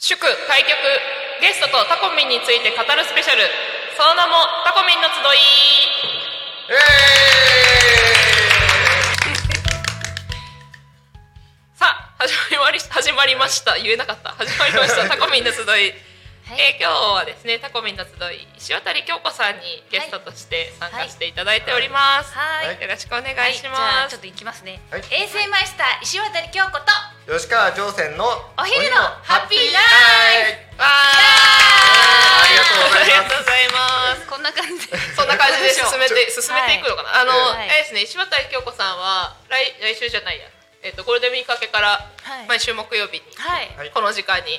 祝開局ゲストとタコミンについて語るスペシャル。その名もタコミンの集い。さあ始まり始まりました。言えなかった。始まりました。タコミンの集い。えー、今日はですねタコミンの集い。石渡京子さんにゲストとして参加していただいております。はい、よろしくお願いします。はい、ちょっと行きますね。はい、衛星マイスター石渡京子と吉川上船のお昼のハッピーナイト。わありがとうございます。ありがとうございます。こんな感じで、そんな感じで進めて進めていくのかな？あの、はい。あれですね石渡京子さんは来来週じゃないや。えっ、とゴールデンウィーク明けからはい。毎週木曜日に、この時間に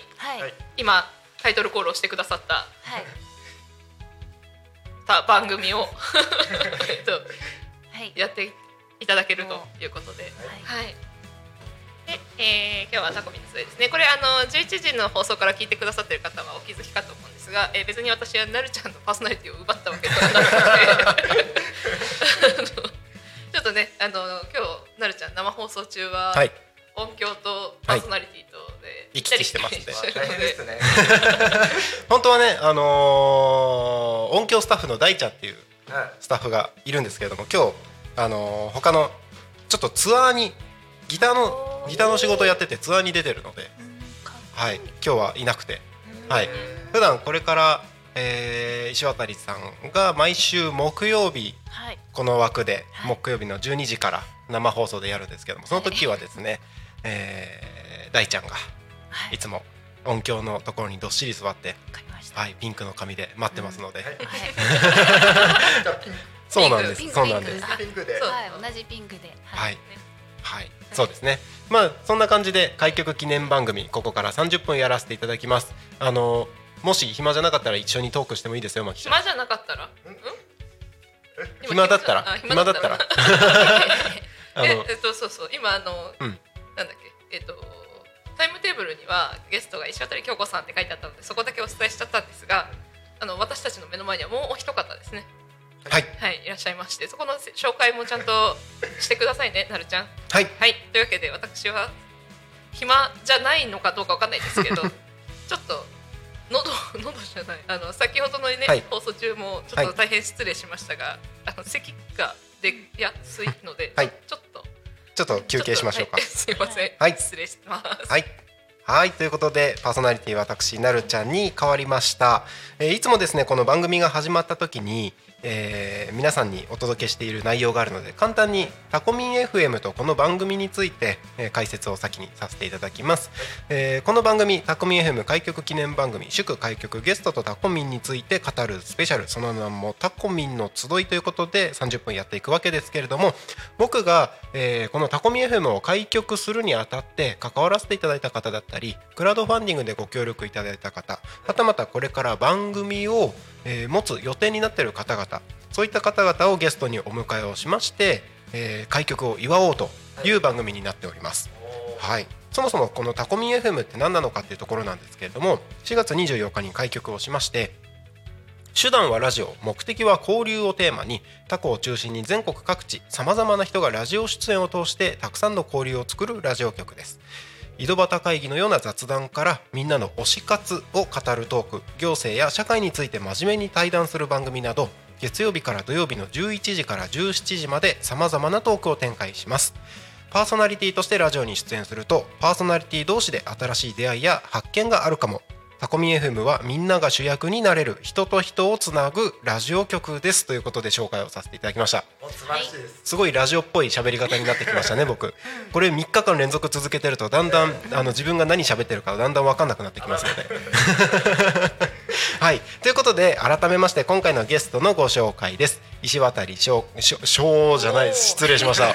今タイトルコールをしてくださったた番組をとはい、やっていただけるということで、はい。で、えー、今日はタコミンの末ですね。これあの11時の放送から聞いてくださっている方はお気づきかと思うんですが、えー、別に私はなるちゃんのパーソナリティを奪ったわけではなくて、ちょっとね、あの今日なるちゃん生放送中は、はい音響とパーソナリティとで、行き来してますんですね。本当はね、あのー音響スタッフの大ちゃんっていうはい。スタッフがいるんですけれども今日、あのー他のちょっとツアーにギターのギターの仕事をやっててツアーに出てるので、はい、今日はいなくて、はい、普段これから、えー石渡さんが毎週木曜日はい、この枠ではい。木曜日の12時から生放送でやるんですけどもその時はですね、えー大ちゃんがはい。いつも音響のところにどっしり座って。はい、ピンクの髪で待ってますので、はい。そうなんです。ピンクそうなんです。ピンクで。同じピンクで、はい、はい、そうですね。まあそんな感じで開局記念番組ここから30分やらせていただきます。あのもし暇じゃなかったら一緒にトークしてもいいですよマキちゃん。暇じゃなかったら、うん？暇だったら？あ暇だったら？ええっとそうそう。今あの、うん。なんだっけ？えっとタイムテーブルにはゲストが石渡京子さんって書いてあったのでそこだけお伝えしちゃったんですがあの私たちの目の前にはもうお一方ですねはい。はいいらっしゃいましてそこの紹介もちゃんとしてくださいねなるちゃん。はい。はい。というわけで私は暇じゃないのかどうかわかんないですけど ちょっと喉喉じゃない。あの先ほどのね、はい。放送中もちょっと大変失礼しましたが、あの咳が出やすいので、はい。ちょっとちょっと休憩しましょうか。はい。すいません、はい。失礼します、はい。はい。ということでパーソナリティ私なるちゃんに変わりました、えーいつもですねこの番組が始まった時に、えー皆さんにお届けしている内容があるので簡単にタコミン FM とこの番組について、えー解説を先にさせていただきます、えーこの番組タコミン FM 開局記念番組祝開局ゲストとタコミンについて語るスペシャルその名もタコミンの集いということで30分やっていくわけですけれども僕が、えーこのタコミン FM を開局するにあたって関わらせていただいた方だったりクラウドファンディングでご協力いただいた方はたまたこれから番組を、えー持つ予定になっている方々そういった方々をゲストにお迎えをしまして、えー開局を祝おうという番組になっております。はい、そもそもこのタコミン FM って何なのかっていうところなんですけれども4月24日に開局をしまして手段はラジオ目的は交流をテーマにタコを中心に全国各地さまざまな人がラジオ出演を通してたくさんの交流を作るラジオ局です井戸端会議のような雑談からみんなの推し活を語るトーク行政や社会について真面目に対談する番組など月曜日から土曜日の11時から17時までさまざまなトークを展開します。パーソナリティとしてラジオに出演するとパーソナリティ同士で新しい出会いや発見があるかも。タコミ FM はみんなが主役になれる人と人をつなぐラジオ局です。ということで紹介をさせていただきました。す。すごいラジオっぽい喋り方になってきましたね僕。これ3日間連続続けてるとだんだんあの自分が何喋ってるかだんだん分かんなくなってきますので。はい。ということで改めまして今回のゲストのご紹介です。石渡翔じゃない。失礼しました。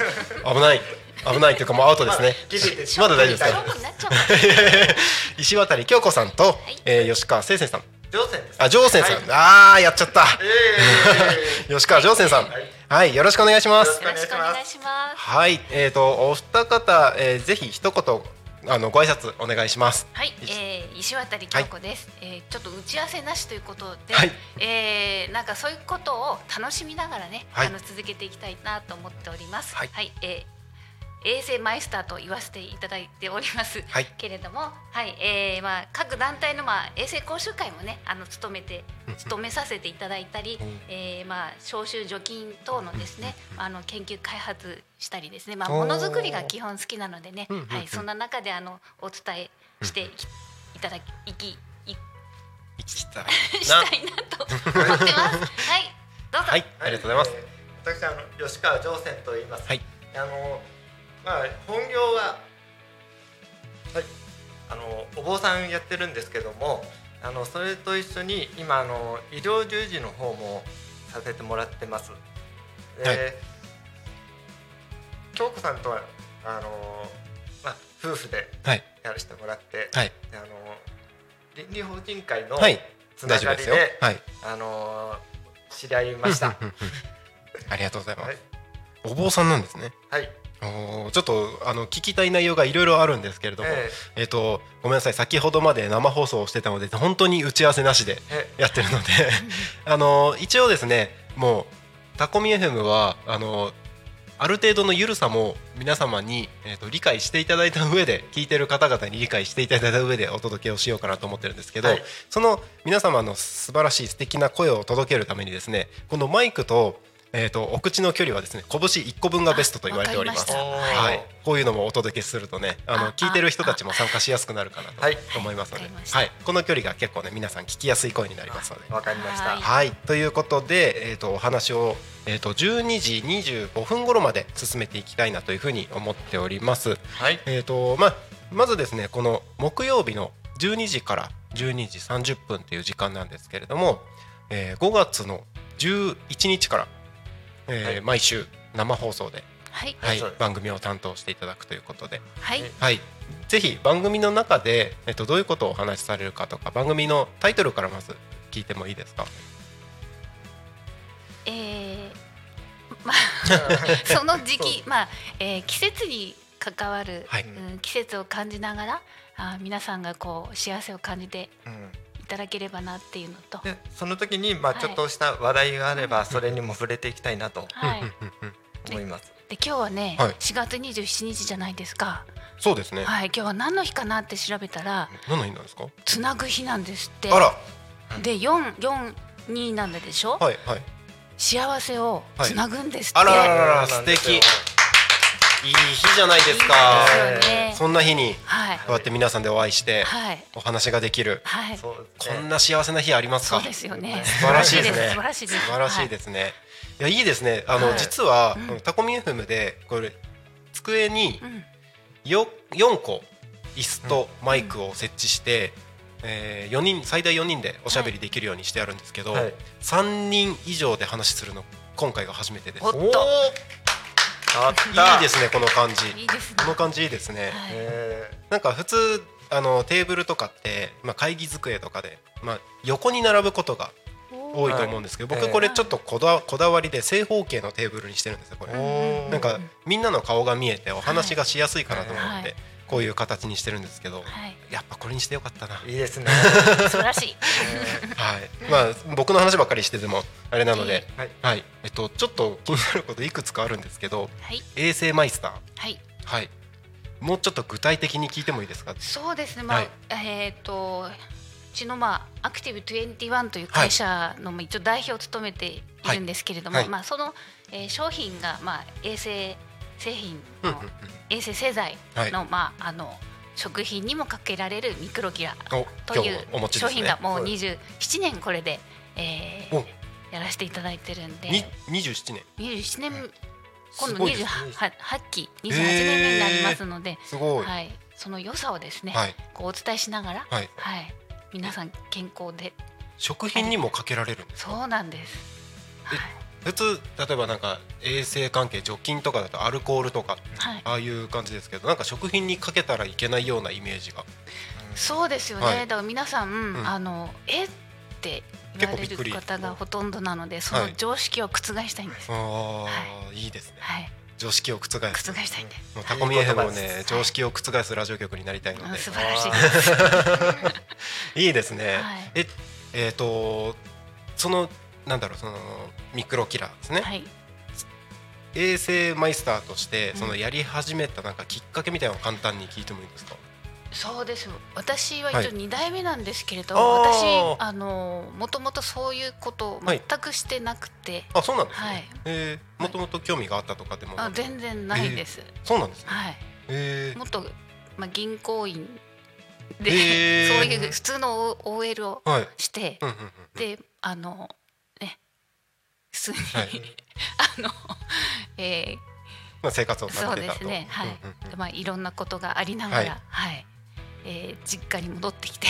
危ない危ないというかもうアウトですね。まだ大丈夫です。石渡京子さんと、えー吉川聖生さん。上船です。あ上泉さん、はい。ああやっちゃった。え 吉川上泉さん。はい、よろしくお願いします。よろしくお願いします。はい、えー、とお二方、えー、ぜひ一言あのご挨拶お願いします。はい、えー、石渡京子です、えーちょっと打ち合わせなしということで、はい。えーなんかそういうことを楽しみながらね、はい。あの続けていきたいなと思っております。はいえー衛生マイスターと言わせていただいております、はい。けれども、はいえーまあ、各団体の、まあ、衛生講習会もねあの務めて務めさせていただいたり、えーまあ、消臭除菌等のですねあの研究開発したりですね、まあ、ものづくりが基本好きなのでねはい、そんな中であのお伝えしていきいただきいきい行きたい したいなと思ってます。はい、どうぞ。はいありがとうございます、えー私あの吉川上泉と言います。はい。あのまあ本業ははい。あのお坊さんやってるんですけども、あのそれと一緒に今あの医療従事の方もさせてもらってます。で、はい。京子さんとはあのまあ夫婦ではい。やらせてもらって、はい。であの倫理法人会のはい。つながりで、はい。あの知り合いました。ありがとうございます、はい。お坊さんなんですね。はい。ちょっとあの聞きたい内容がいろいろあるんですけれども、ええ。っ、とごめんなさい先ほどまで生放送をしてたので本当に打ち合わせなしでえやってるのであの一応ですねもうタコミ FM はあのある程度の緩さも皆様に、えー、と理解していただいた上で聞いてる方々に理解していただいた上でお届けをしようかなと思ってるんですけど、はい。その皆様の素晴らしい素敵な声を届けるためにですねこのマイクと,、えー、とお口の距離はですね拳1個分がベストと言われております。はい、こういうのもお届けするとねあのあ聞いてる人たちも参加しやすくなるかなはいと思いますので、わかりましたはい、この距離が結構ね皆さん聞きやすい声になりますので。わかりました。はいはい、ということで、えー、とお話を、えー、と12時25分頃まで進めていきたいなというふうに思っております。はい。えーとまあ、まずですねこの木曜日の12時から12時30分という時間なんですけれども、えー5月の11日から、えーはい毎週生放送で、はい、はい番組を担当していただくということで、はい、はい、ぜひ番組の中で、えっと、どういうことをお話しされるかとか番組のタイトルからまず聞いてもいいですか？えー、まあその時期、まあ、えー季節に関わる、はい。うん、季節を感じながら、あー皆さんがこう幸せを感じてうんいただければなっていうのと、でその時にまあはい。ちょっとした話題があればそれにも触れていきたいなと。思います。で今日はね、はい。4月27日じゃないですか。そうですね、はい、今日は何の日かなって調べたら、何の日なんですか？つなぐ日なんですって。あら。で、四四二なんでしょ？はいはい。幸せをつなぐんですって。あらららら素敵いい日じゃないですか。いいですよね。そんな日にはい。こうやって皆さんでお会いしてはい。お話ができる。はい。こんな幸せな日ありますか？そうですよね。素晴らしいですね。素晴らしいです。素晴らしいですね、い、やいいですね。あの、はい。実は、うん。タコミ FM でこれ机に。よ4個椅子とマイクを設置して、えー、4人最大4人でおしゃべりできるようにしてあるんですけど、はい。3人以上で話するの今回が初めてです。おっといいですねこの感じ。いいですね。この感じいいですね、はい。えなんか普通あのテーブルとかって、まあ、会議机とかで、まあ、横に並ぶことが多いと思うんですけど、はい。僕これちょっとこだこだわりで正方形のテーブルにしてるんですよこれ、なんかみんなの顔が見えてお話がしやすいかなと思って、はい。こういう形にしてるんですけど、はい。やっぱこれにしてよかったな、いいですね。素晴らしい。はい、まあ僕の話ばっかりしててもあれなので、はいはい、えっとちょっと気になることいくつかあるんですけど、はい。衛生マイスター、はい。はい、もうちょっと具体的に聞いてもいいですか？そうですね。まあ、はいえっ、と。うちのまあアクティブ21という会社のまあ一応代表を務めているんですけれども、まあその、えー商品がまあ衛生製品の衛生製剤はいの、まああの食品にもかけられるミクロギラおという商品がもうそう27年これで、えーお。やらせていただいてるんで。に27年。27年今度すごいですね。28期28年目になりますので、すごい、はい、その良さをですね、はい。こうお伝えしながら、はい。皆さん健康で。食品にもかけられるんですか、そうなんです。はい普通例えばなんか衛生関係除菌とかだとアルコールとかはい、ああいう感じですけどなんか食品にかけたらいけないようなイメージが。そうですよね、はい。だから皆さん、ん。あのえ？って言われる方がほとんどなのでその常識を覆したいんです。あはーいいですね。はい、常識を覆す。覆したいんで。もうタコミ FM もいい。言葉ですね常識を覆すラジオ局になりたいので。うん素晴らしい。いいですね、はい。ええーとそのなんだろうそのミクロキラーですね、はい、衛生マイスターとしてそのやり始めたなんかきっかけみたいなのを簡単に聞いてもいいですか？そうです。私は一応2代目なんですけれど、あー。私あのもともとそういうことを全くしてなくて、あそうなんですね。はい。えーもともと興味があったとかでもあ全然ないです、そうなんですね。はい。えー。もっと、まあ、銀行員で、へー。そういう普通の OL をはい。して、うんうんうんであのね普通に、はい。あの、えまあ生活をー、そうで。すね。はい、うんうんうん。でまあ、いろんなことがありながら、ははい。いえー実家に戻ってきて、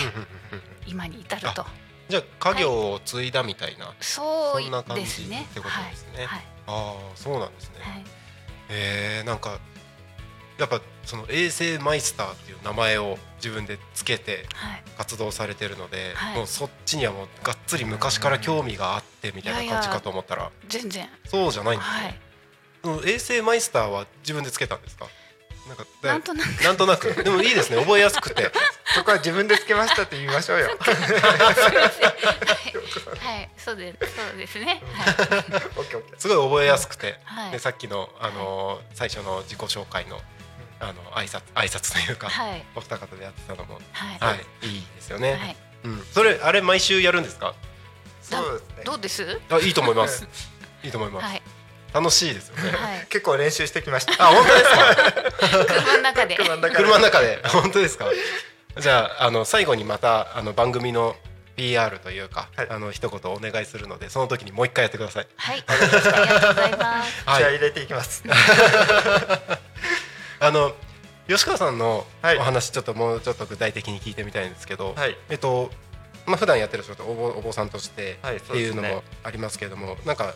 今に至ると。じゃあ家業を継いだみたいな。そうそんな感じですね。ってことですね。はい。ああそうなんですね。はい。えー、なんかやっぱその衛生マイスターっていう名前を自分でつけてはい。活動されてるので、はい。もうそっちにはもうがっつり昔から興味があってみたいな感じかと思ったら。全然。そうじゃないんですね、はい。衛生マイスターは自分でつけたんですか？なんかだなんとなく。なんとなく。でもいいですね。覚えやすくて。そこは自分でつけましたって言いましょうよ。すみませんはい、はい、そうです。そうですね。はい。オッケーオッケー。すごい覚えやすくて、はい。でさっきの、あのー最初の自己紹介のあの挨拶挨拶というか、はい。お二方でやってたのも、はい。はい、いいですよね、はい。うん、それあれ毎週やるんですか？そうですね。どうです？あいいと思います。いいと思います、はい。楽しいですよね。はい。結構練習してきました。あ本当ですか？車の中で。車の中で。車の中で。本当ですか？じゃああの最後にまたあの番組の PR というか、はい。あの一言お願いするのでその時にもう一回やってください。はい。ありがとうございます。はい。気合い入れていきます。あの吉川さんのはい。お話ちょっともうちょっと具体的に聞いてみたいんですけど、はい。えっとまあ普段やってる仕事お坊お坊さんとしてはいっていうのもありますけれども、なんか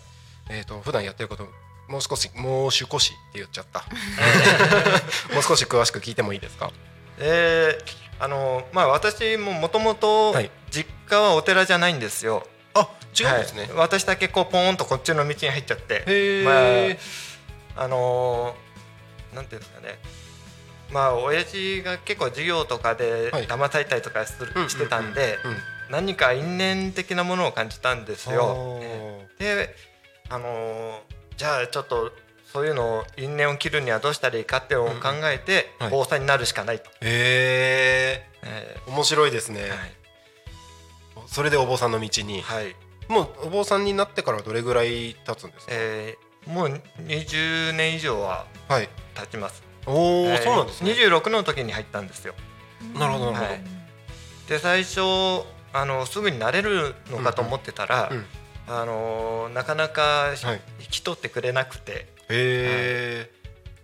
えっと普段やってることもう少しもう少しって言っちゃった。もう少し詳しく聞いてもいいですか？えー、あのまあ私ももともとはい。実家はお寺じゃないんですよ。あ違うんですね、はい。私だけこうポーンとこっちの道に入っちゃって。まああのーなんていうんですかね。まあ親父が結構授業とかではい。騙されたりとかする、うんしてたんで、何か因縁的なものを感じたんですよ。で、あのーじゃあちょっとそういうのを因縁を切るにはどうしたらいいかっていうのを考えて、防災になるしかないと。へええ。面白いですね、ーそれでお坊さんの道に、はい、はいもうお坊さんになってからどれぐらい経つんですか、えーもう20年以上ははい経ちます。おお、えーそうなんですね。26の時に入ったんですよ。なるほどなるほど、はい。で最初あのすぐになれるのかと思ってたら、うんあのなかなかはい。引き取ってくれなくて、へえ、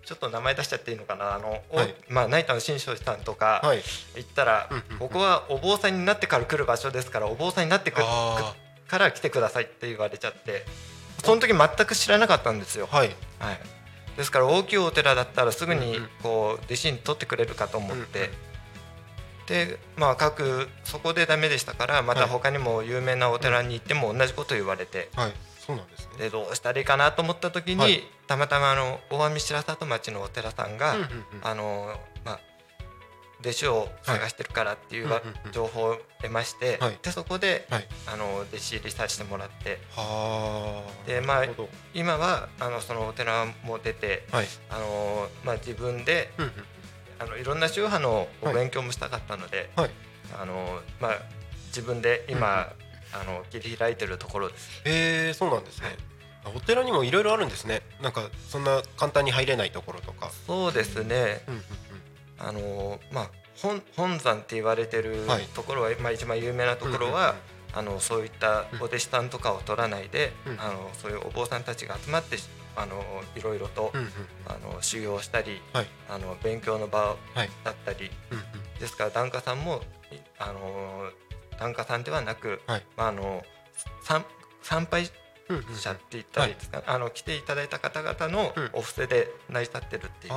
ちょっと名前出しちゃっていいのかな。あの、おはい。まあ成田の新勝さんとかはい。行ったら、うんうんうん。ここはお坊さんになってから来る場所ですからお坊さんになってから来てくださいって言われちゃってその時全く知らなかったんですよ。あはい。はい、ですから大きいお寺だったらすぐにこう弟子に取ってくれるかと思って、でまあ各そこでダメでしたからまた他にも有名なお寺に行っても同じこと言われて、はい。そうなんですね。でどうしたらいいかなと思った時に、はい。たまたまあの大網白里町のお寺さんが、あのまあ弟子を探してるからっていう情報を得まして、はい。でそこで、はい。あの弟子入りさせてもらって。はあ。でまあ今はあのそのお寺も出てはい。あの、まあ、自分であのいろんな宗派のお勉強もしたかったので、はい。あのまあ、自分で今、あの切り開いてるところです。へえそうなんですね、お寺にもいろいろあるんですね。なんかそんな簡単に入れないところとか。そうですね。うんうんあの、まあ、本本山って言われてるはい。ところは、まあ、一番有名なところは、あのそういったお弟子さんとかを取らないで、うん。あのそういうお坊さんたちが集まってあのいろいろと、あの修行したり、はい。あの勉強の場はい。だったり、ですから檀家さんもいあの檀家さんではなく、はい。まあ、あの参参拝者って言ったらいいですか、あの来ていただいた方々のうんお布施で成り立ってるっていう。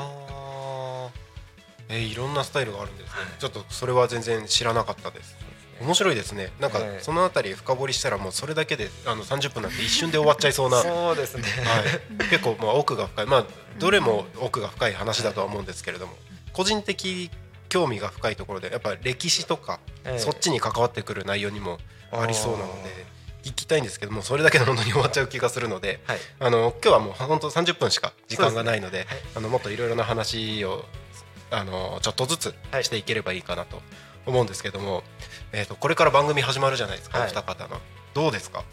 えーいろんなスタイルがあるんですね、はい。ちょっとそれは全然知らなかったです。面白いですね。なんかええ。そのあたり深掘りしたらもうそれだけであの30分なんて一瞬で終わっちゃいそうな、はい、そうですね。結構まあ奥が深い。まあどれも奥が深い話だとは思うんですけれども。個人的興味が深いところでやっぱ歴史とかええ。そっちに関わってくる内容にもありそうなので聞きたいんですけどもそれだけで本当に終わっちゃう気がするので、はい。あの今日はもう本当30分しか時間がないのであのもっといろいろな話をあのちょっとずつはい。していければいいかなと思うんですけども、えー、とこれから番組始まるじゃないですか、はい。お二方の。どうですか？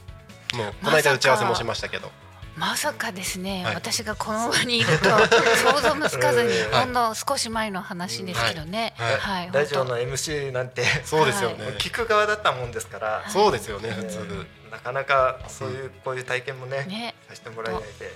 もうこの間打ち合わせもしましたけど、まさかですね、はい。私がこの場にいると 想像もつかずに、はい。ほんの少し前の話ですけどね、はい。はい、ラジオの本 MC なんて。そうですよね、聞く側だったもんですから、そうですよねえ普通、ーなかなかそういうこういう体験もね当ね。させてもらえないで、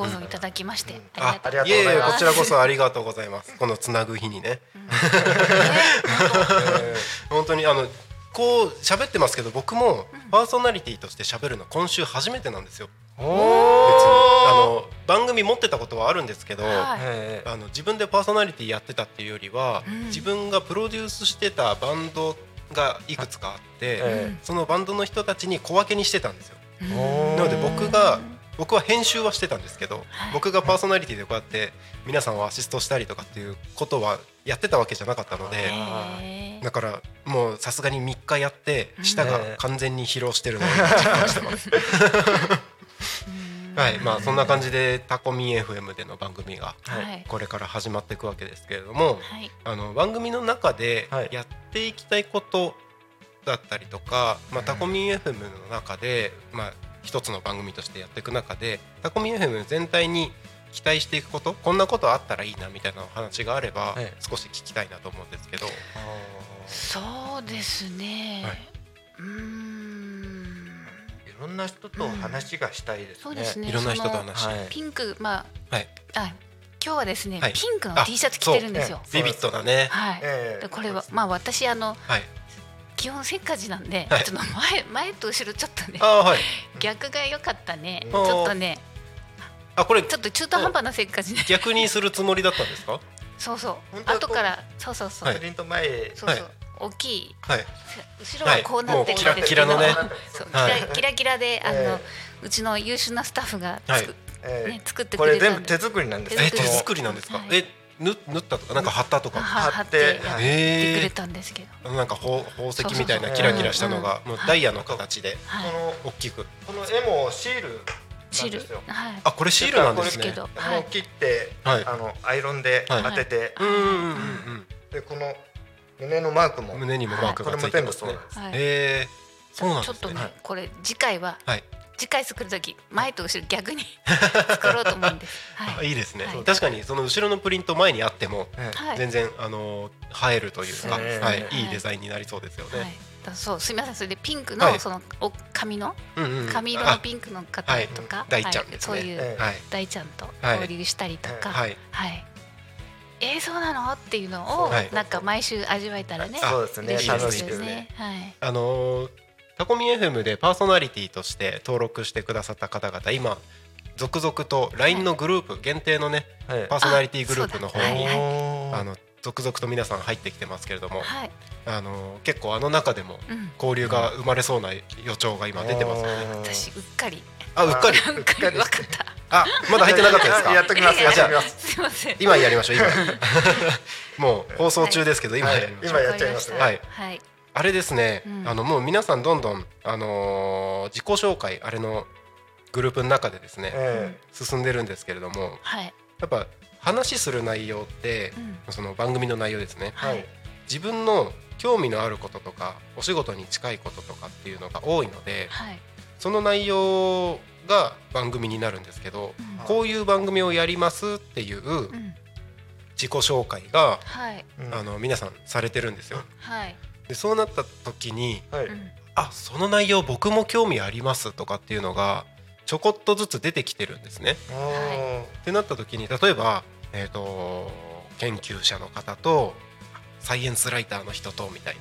ご存いただきまして、うんありがとうありがとうございます。いえいえこちらこそありがとうございます。このつなぐ日にね。本当にあのこう喋ってますけど僕もパーソナリティとして喋るの今週初めてなんですよ。ー。別に。おあの番組持ってたことはあるんですけど、はい。えあの自分でパーソナリティやってたっていうよりは、うん。自分がプロデュースしてたバンドがいくつかあって、えそのバンドの人たちに小分けにしてたんですよ。なので僕が僕は編集はしてたんですけど、はい。僕がパーソナリティでこうやって皆さんをアシストしたりとかっていうことはやってたわけじゃなかったのでだからもうさすがに3日やって舌が完全に疲労してるのを実感してます。はいまあそんな感じでタコミ FM での番組がこれから始まっていくわけですけれどもはい。あの番組の中ではい。やっていきたいことだったりとか、まあ、タコミ FM の中で、まあ、一つの番組としてやっていく中でタコミ FM 全体に期待していくことこんなことあったらいいなみたいなお話があれば、はい。少し聞きたいなと思うんですけど。そうですね、はい。うーん。いろんな人と話がしたいですね。そうですね。いろんな人とそ話はい。ピンクまあはい、あ今日はですね、はい。ピンクのあ T シャツ着てるんですよ。ビビッドだね。はい。ええ。でこれはまあ私あのはい。基本せっかちなんで、はい。ちょっと前前と後ろちょっとねはい。逆が良かったね。うんちょっとねあこれちょっと中途半端なせっかちね。逆にするつもりだったんですか？そうそう。後からそうそうそう、はい。プリント前へそうそう、はい。大きい。はい。後ろはこうなってるんで。すけど、はいキラキラのね。そうキはい。ラキラキラであの、ええうちの優秀なスタッフがはい。作,、ええね、作ってこれくれたんで。全部手作りなんです手作り。なんですか？はい。えぬ縫ったとかなんか貼ったとか。は貼っ貼っててやってくえれたんですけど、なんか宝宝石みたいなキラキラしたのがうんもうダイヤの形で。はい、この大きく。この絵もシールシールなんですよ。はい。あこれシールなんですね。け。ど、もはい、う切って、はい。あのアイロンではい。当てて、うんうんうんでこの胸のマークも。うん。胸にもマークがついてますね。全部そうなん。です。はい。ええ。そうなんちょっとね。これ次回ははい。次回作る時前と後ろ逆に 作ろうと思うんです。あはい。いいですね。はい。確かにその後ろのプリント前にあってもええはい。全然あの映えるというか、はい。はい。いいデザインになりそうですよはい。ね。。だそうすみません。それでピンクはい。のそのお髪の？髪色のピンクの方はい。とか、大ちゃんですね。そういう大ちゃんとはい。交流したりとか、はい。はい。えー、そうなの？っていうのを、はい。なんか毎週味わえたらね、そうですね。嬉しい楽ですしくね。はい。あのータコミ FM でパーソナリティとして登録してくださった方々今続々と LINE のグループ限定のねはい。パーソナリティグループの方にあの続々と皆さん入ってきてますけれどもはい。あのー結構あの中でもうん。交流が生まれそうな予兆が今出てますよね。私うっかり。あうっかり？うっかり分かった。あまだ入ってなかったですか？やっときますいやいややっときます。すみません。今やりましょう今。もう放送中ですけど今やりましょう。今やっちゃいますね。はい。はい。あれですね、うんあのもう皆さんどんどん、あのー自己紹介あれのグループの中でですね、え進んでるんですけれどもはい。やっぱ話する内容ってう、ん。その番組の内容ですねえはい自分の興味のあることとかお仕事に近いこととかっていうのが多いのではい。その内容が番組になるんですけどうんこういう番組をやりますっていううん。自己紹介があの皆さんされてるんですよ。はい。でそうなった時にはいうん。あその内容僕も興味ありますとかっていうのがちょこっとずつ出てきてるんですね。ってなった時に例えば、えー、と研究者の方とサイエンスライターの人とみたい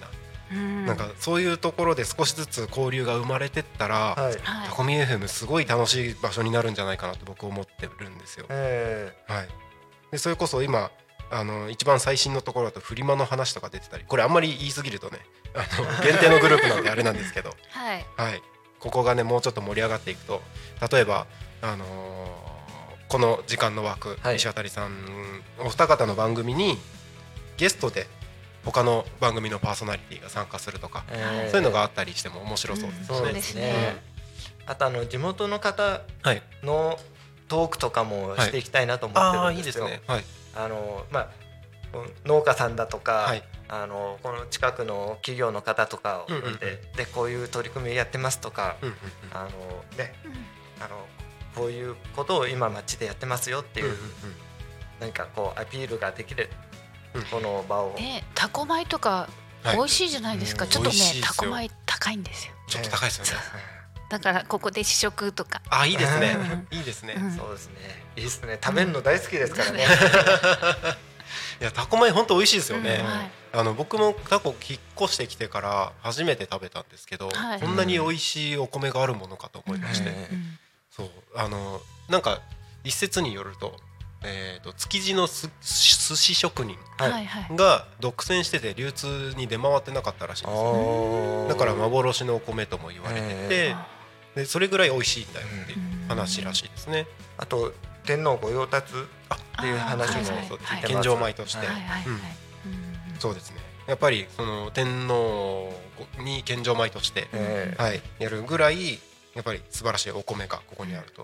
な,、うん。なんかそういうところで少しずつ交流が生まれてったら、はいはい。タコミ FM すごい楽しい場所になるんじゃないかなと僕思ってるんですよ。えはい、でそれこそ今あの一番最新のところだとフリマの話とか出てたりこれあんまり言い過ぎるとねあの限定のグループなんであれなんですけど、はい。はい、ここがねもうちょっと盛り上がっていくと例えば、あのーこの時間の枠、はい。石渡さんお二方の番組にゲストで他の番組のパーソナリティが参加するとか、えそういうのがあったりしても面白そうですそうね。ですね。あとあの地元の方はい。のトークとかもしていきたいなと思ってああいい。るんでよ。ですすね。はいあのまあ農家さんだとか、はい。あのこの近くの企業の方とかをうんうんでこういう取り組みやってますとか、うんうんあのね、あのこういうことを今町でやってますよっていう、うんうんうん。何かこうアピールができる、うん。この場を、ねタコ米とかはい。美味しいじゃないですか、うん。ちょっとねタコ米高いんですよ。ちょっと高いですよねだからここで試食とか。あいいですね。うん。いいですね。うん。そうですね。いいですね。食べるの大好きですからね、いやタコ米本当美味しいですよね。うん。はい。あの僕もタコ引っ越してきてから初めて食べたんですけど、はい。こんなに美味しいお米があるものかと思いまして、そう。あのなんか一説によると,、えー、と築地のす寿司職人が独占してて流通に出回ってなかったらしいんですよ。おーだから幻のお米とも言われてて、でそれぐらい美味しいんだよっていううん話らしいですね。あと天皇御用達っていう話も聞いてます。献上米として、そうですね。やっぱりその天皇に献上米として、ええ。はい、やるぐらいやっぱり素晴らしいお米がここにあると、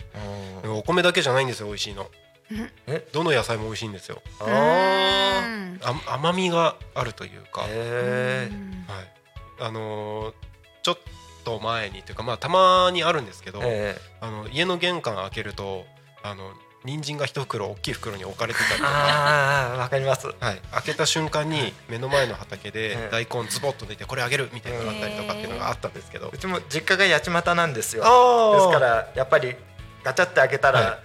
うん。でもお米だけじゃないんですよ美味しいの。うん。え？どの野菜も美味しいんですよ。ああ甘みがあるというか、はい、あのーちょっと前にというかまあたまにあるんですけど、ええ。あの家の玄関開けるとあの人参が一袋大きい袋に置かれてたりとか、ああわかります。はい、開けた瞬間に目の前の畑でええ。大根ズボッと出てこれあげる？みたいなのがあったりとかっていうのがあったんですけど、うちも実家が八街なんですよ。あですからやっぱりガチャって開けたら、はい。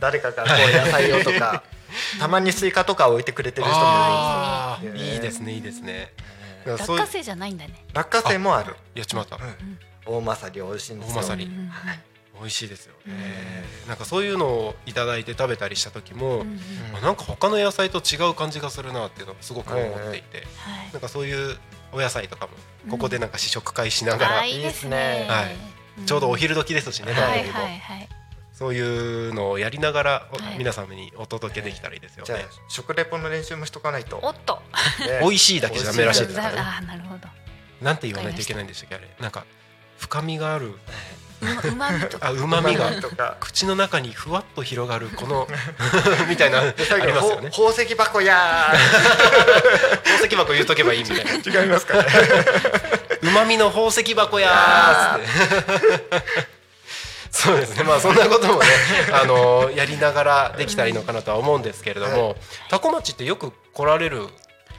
誰かがこう野菜をとか たまにスイカとか置いてくれてる人もいあー。いいですねいいですね。いいですね落花生じゃないんだね。落花生もある。やっちまった大まさり美味しいんですよ。大まさりうんうん美味しいですよね。なんかそういうのをいただいて食べたりした時も、うんうんあなんか他の野菜と違う感じがするなっていうのがすごく思っていて、はい。なんかそういうお野菜とかもここでなんか試食会しながら、いいですね。はい。うん。ちょうどお昼時ですしね、はいはいはい。そういうのをやりながら、皆様にお届けできたらいいですよじゃあね。食レポの練習もしとかないと、おっと。ね。美味しいだけじゃダメらしいですからね。ああなるほど。なんて言わないといけないんでしたっけあれ。なんか深みがある、うまみとか。あ旨味が。とか。口の中にふわっと広がるこの みたいなありますよね。宝石箱や 宝石箱言うとけばいいみたいな。ー違いますかね。旨味の宝石箱やーっつって。そうですね。まあそんなこともね、あのやりながらできたらいいのかなとは思うんですけれども、タコ町ってよく来られる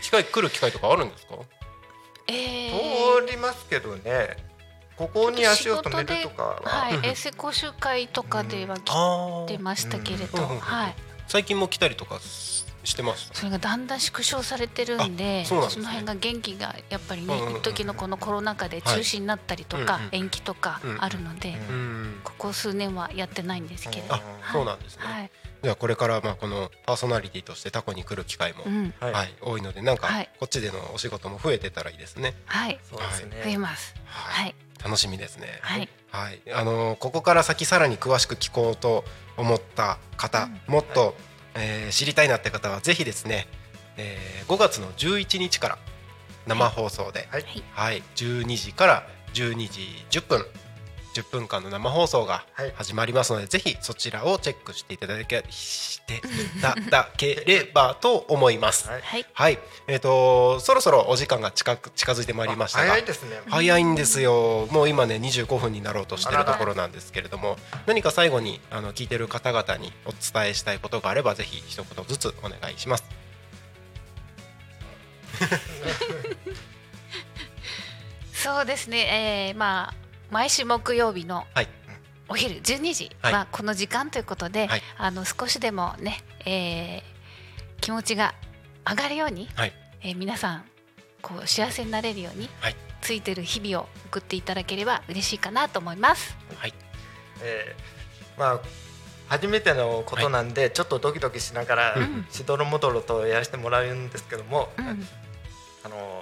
機会来る機会とかあるんですか？えー。通りますけどねここに足を止めるとかは、はい衛生講習会とかでは来あてましたけれど、はい。最近も来たりとかししてます？それがだんだん縮小されてるんであその辺が元気がやっぱりね、一時のこのコロナ禍で中止になったりとか、延期とかあるので。ここ数年はやってないんですけれど、あ、そうなんですね。はい、ではこれからまあこのパーソナリティとしてタコに来る機会も、うん、はい、はい、多いのでなんかはい。こっちでのお仕事も増えてたらいいですね。はい、そうですね、増えます。はい。はい、楽しみですね。はい、はい、あのーここから先さらに詳しく聞こうと思った方、もっと、えー知りたいなって方はぜひですね、えー5月の11日から生放送で、はい。はい、12時から12時10分10分間の生放送がはい。始まりますので、ぜひそちらをチェックしていただけしていただければと思います。はい。はい、はい、えっ、とそろそろお時間が近く近づいてまいりましたが、早いですね。早いんですよ。もう今ね25分になろうとしてるところなんですけれども。何か最後にあの聞いてる方々にお伝えしたいことがあればぜひ一言ずつお願いします。そうですね。えー、まあ毎週木曜日のはい。お昼12時はこの時間ということで、はい。あの少しでもね、えー、気持ちが上がるように、はい。えー皆さんこう幸せになれるように、はい。ついてる日々を送っていただければ嬉しいかなと思います。はい。えーまあ初めてのことなんで、ちょっとドキドキしながら、うん。しどろもどろとやらせてもらうんですけども、うん、あの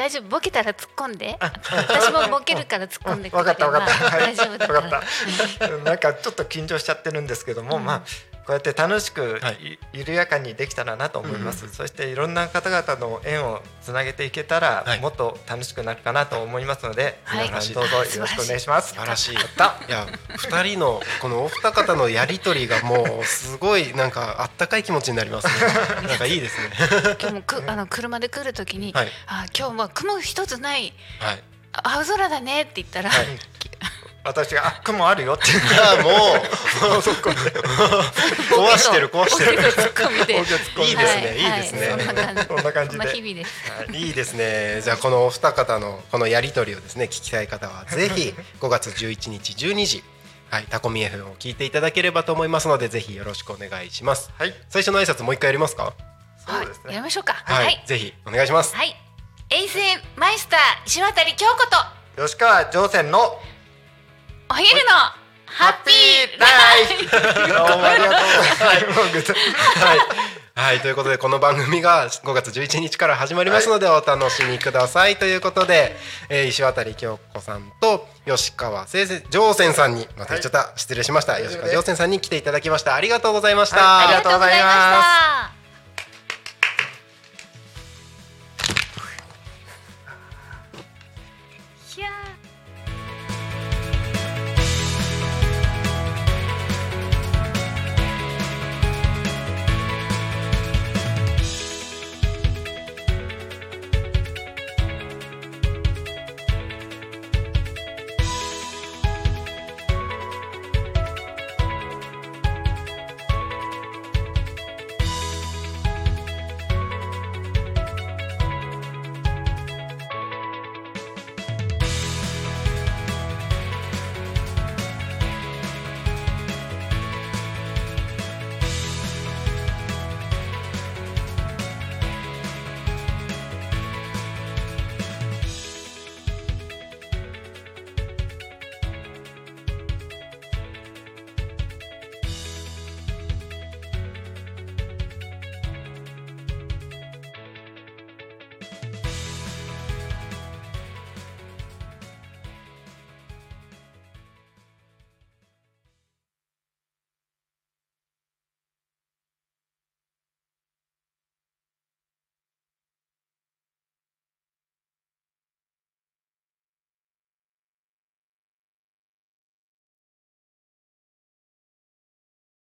大丈夫？ボケたら突っ込んで。私もボケるから突っ込んでくれ分かった分かった、まあ大丈夫だか。分からった。なんかちょっと緊張しちゃってるんですけども、うん。まあこうやって楽しくい、はい。緩やかにできたらなと思います、うんそしていろんな方々の縁をつなげていけたら、はい。もっと楽しくなるかなと思いますので、はい。皆さんどうぞよろしくお願いします。素晴らしい。やった。いや二人のこのお二方のやりとりがもうすごいなんかあったかい気持ちになりますね。なんかいいですね。今日もく あの車で来る時に、はい。あ今日は雲一つないはい。あ青空だねって言ったら、私があ雲あるよっていういや もうもう そこで 壊してる壊してる。いいですね、い、いですね、そんな感じそんな感じで。そんな日々です。いいですね。じゃあこのお二方のこのやり取りをですね聞きたい方はぜひ5月11日12時はいタコミ FM を聞いていただければと思いますのでぜひよろしくお願いします。はい。最初の挨拶もう一回やりますか？そうですね。はい、やりましょうか。はい、はい、ぜひお願いします。はい、衛星マイスター石渡京子と。吉川上船のお昼のハッピーライフ。どうもありがとうございます。はい。はい、ということでこの番組が5月11日から始まりますのでお楽しみください、ということで、えー、石渡京子さんと吉川先生上泉さんにまた言っちゃった、失礼しました。吉川上泉さんに来ていただきました。ありがとうございました、はいありありがとうございました